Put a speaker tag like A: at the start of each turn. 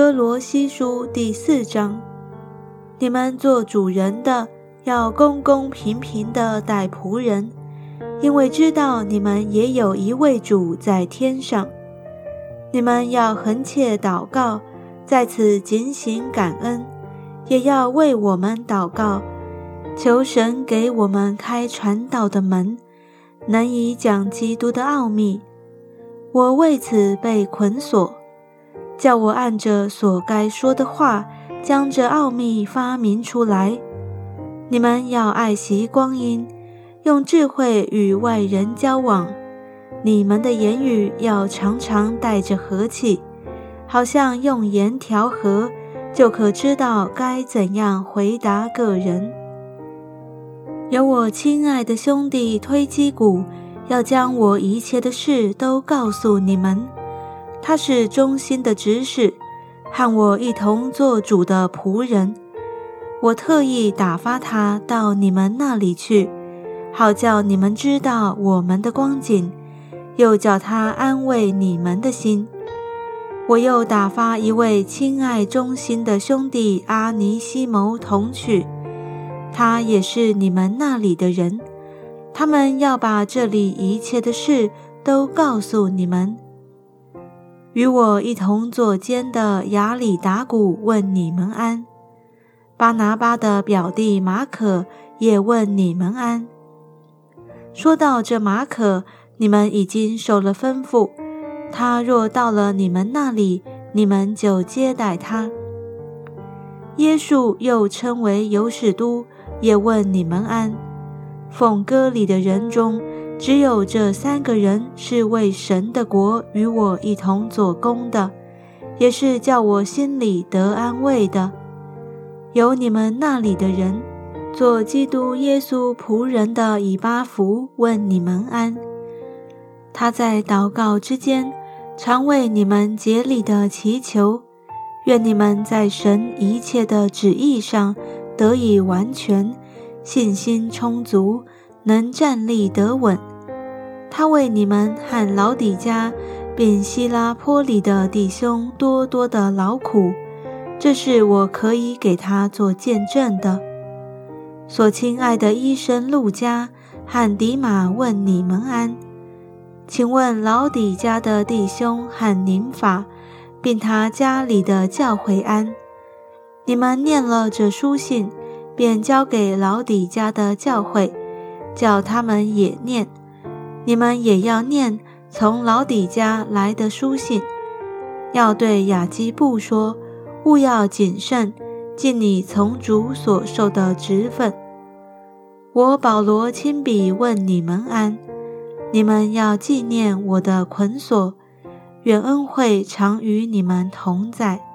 A: 哥罗西书第四章：你们做主人的，要公公平平的待仆人，因为知道你们也有一位主在天上。你们要横切祷告，在此警醒感恩，也要为我们祷告，求神给我们开传道的门，能以讲基督的奥秘。我为此被捆锁。叫我按着所该说的话，将这奥秘发明出来。你们要爱惜光阴，用智慧与外人交往。你们的言语要常常带着和气，好像用盐调和，就可知道该怎样回答个人。有我亲爱的兄弟推基谷，要将我一切的事都告诉你们。他是忠心的执事，和我一同做主的仆人。我特意打发他到你们那里去，好叫你们知道我们的光景，又叫他安慰你们的心。我又打发一位亲爱忠心的兄弟阿尼西谋同去，他也是你们那里的人。他们要把这里一切的事都告诉你们。与我一同坐监的雅里达古问你们安，巴拿巴的表弟马可也问你们安。说到这马可，你们已经受了吩咐，他若到了你们那里，你们就接待他。耶稣又称为尤士都，也问你们安。奉歌里的人中。只有这三个人是为神的国与我一同做工的，也是叫我心里得安慰的。有你们那里的人，做基督耶稣仆人的以巴弗问你们安。他在祷告之间，常为你们竭力的祈求，愿你们在神一切的旨意上得以完全，信心充足，能站立得稳。他为你们和老底家，并希拉坡里的弟兄多多的劳苦，这是我可以给他做见证的。所亲爱的医生路加和迪马问你们安，请问老底家的弟兄和宁法，并他家里的教会安。你们念了这书信，便交给老底家的教会，叫他们也念。你们也要念从老底家来的书信，要对雅基布说：勿要谨慎，尽你从主所受的职分。我保罗亲笔问你们安，你们要纪念我的捆锁，愿恩惠常与你们同在。